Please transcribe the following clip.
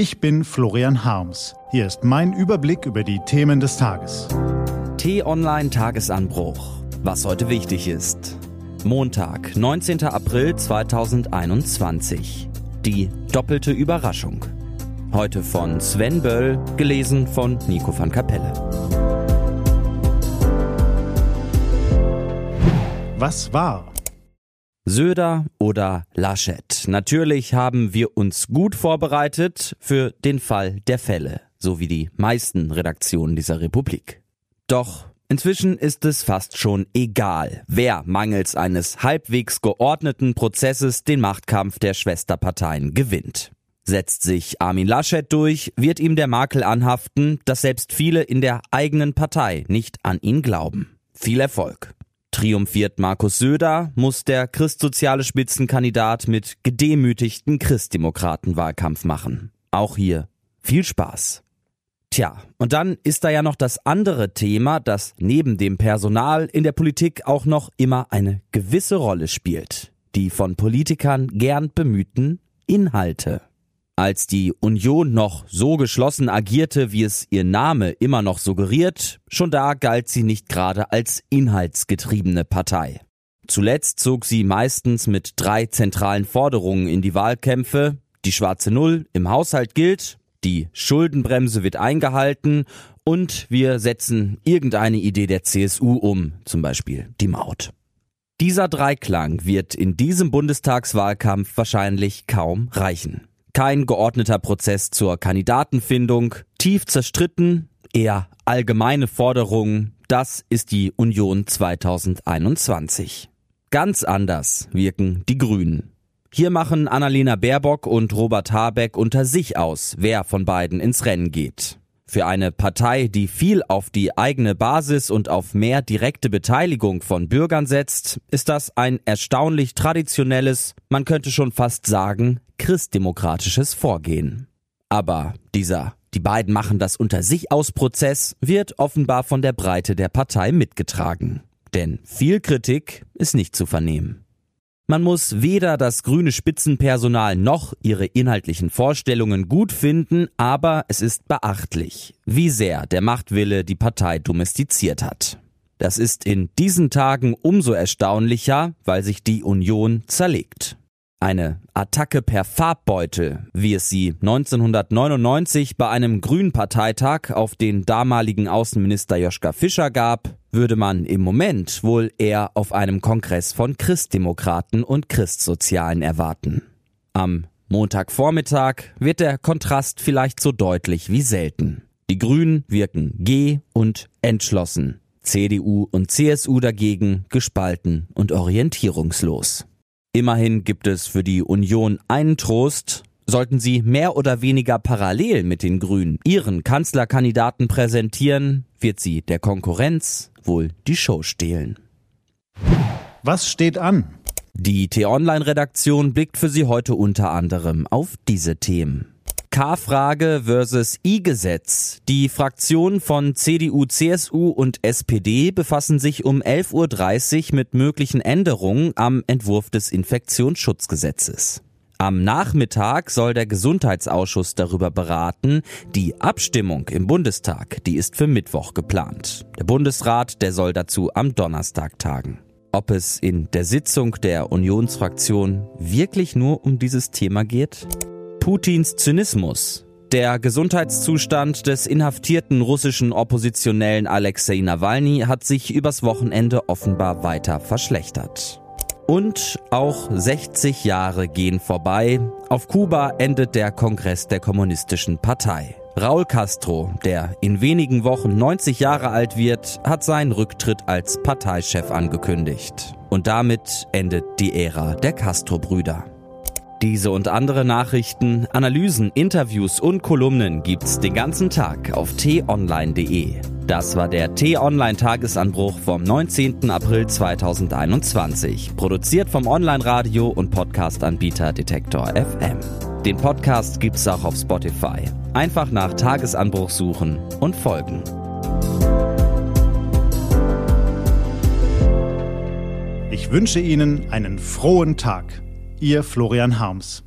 Ich bin Florian Harms. Hier ist mein Überblick über die Themen des Tages. T-Online Tagesanbruch. Was heute wichtig ist. Montag, 19. April 2021. Die doppelte Überraschung. Heute von Sven Böll, gelesen von Nico van Kapelle. Was war? Söder oder Laschet. Natürlich haben wir uns gut vorbereitet für den Fall der Fälle, so wie die meisten Redaktionen dieser Republik. Doch inzwischen ist es fast schon egal, wer mangels eines halbwegs geordneten Prozesses den Machtkampf der Schwesterparteien gewinnt. Setzt sich Armin Laschet durch, wird ihm der Makel anhaften, dass selbst viele in der eigenen Partei nicht an ihn glauben. Viel Erfolg. Triumphiert Markus Söder, muss der christsoziale Spitzenkandidat mit gedemütigten Christdemokraten Wahlkampf machen. Auch hier viel Spaß. Tja, und dann ist da ja noch das andere Thema, das neben dem Personal in der Politik auch noch immer eine gewisse Rolle spielt. Die von Politikern gern bemühten Inhalte. Als die Union noch so geschlossen agierte, wie es ihr Name immer noch suggeriert, schon da galt sie nicht gerade als inhaltsgetriebene Partei. Zuletzt zog sie meistens mit drei zentralen Forderungen in die Wahlkämpfe. Die schwarze Null im Haushalt gilt, die Schuldenbremse wird eingehalten und wir setzen irgendeine Idee der CSU um, zum Beispiel die Maut. Dieser Dreiklang wird in diesem Bundestagswahlkampf wahrscheinlich kaum reichen. Kein geordneter Prozess zur Kandidatenfindung, tief zerstritten, eher allgemeine Forderungen, das ist die Union 2021. Ganz anders wirken die Grünen. Hier machen Annalena Baerbock und Robert Habeck unter sich aus, wer von beiden ins Rennen geht. Für eine Partei, die viel auf die eigene Basis und auf mehr direkte Beteiligung von Bürgern setzt, ist das ein erstaunlich traditionelles, man könnte schon fast sagen, christdemokratisches Vorgehen. Aber dieser die beiden machen das unter sich aus Prozess wird offenbar von der Breite der Partei mitgetragen. Denn viel Kritik ist nicht zu vernehmen. Man muss weder das grüne Spitzenpersonal noch ihre inhaltlichen Vorstellungen gut finden, aber es ist beachtlich, wie sehr der Machtwille die Partei domestiziert hat. Das ist in diesen Tagen umso erstaunlicher, weil sich die Union zerlegt. Eine Attacke per Farbbeutel, wie es sie 1999 bei einem Grünen-Parteitag auf den damaligen Außenminister Joschka Fischer gab, würde man im Moment wohl eher auf einem Kongress von Christdemokraten und Christsozialen erwarten. Am Montagvormittag wird der Kontrast vielleicht so deutlich wie selten. Die Grünen wirken geh- und entschlossen, CDU und CSU dagegen gespalten und orientierungslos. Immerhin gibt es für die Union einen Trost, sollten sie mehr oder weniger parallel mit den Grünen ihren Kanzlerkandidaten präsentieren, wird sie der Konkurrenz wohl die Show stehlen. Was steht an? Die T-Online-Redaktion blickt für Sie heute unter anderem auf diese Themen. K-Frage versus I-Gesetz. Die Fraktionen von CDU, CSU und SPD befassen sich um 11.30 Uhr mit möglichen Änderungen am Entwurf des Infektionsschutzgesetzes. Am Nachmittag soll der Gesundheitsausschuss darüber beraten. Die Abstimmung im Bundestag, die ist für Mittwoch geplant. Der Bundesrat, der soll dazu am Donnerstag tagen. Ob es in der Sitzung der Unionsfraktion wirklich nur um dieses Thema geht? Putins Zynismus. Der Gesundheitszustand des inhaftierten russischen Oppositionellen Alexei Nawalny hat sich übers Wochenende offenbar weiter verschlechtert. Und auch 60 Jahre gehen vorbei. Auf Kuba endet der Kongress der Kommunistischen Partei. Raul Castro, der in wenigen Wochen 90 Jahre alt wird, hat seinen Rücktritt als Parteichef angekündigt. Und damit endet die Ära der Castro-Brüder. Diese und andere Nachrichten, Analysen, Interviews und Kolumnen gibt's den ganzen Tag auf t-online.de. Das war der T-Online Tagesanbruch vom 19. April 2021, produziert vom Online-Radio und Podcast-Anbieter Detektor FM. Den Podcast gibt's auch auf Spotify. Einfach nach Tagesanbruch suchen und folgen. Ich wünsche Ihnen einen frohen Tag. Ihr Florian Harms.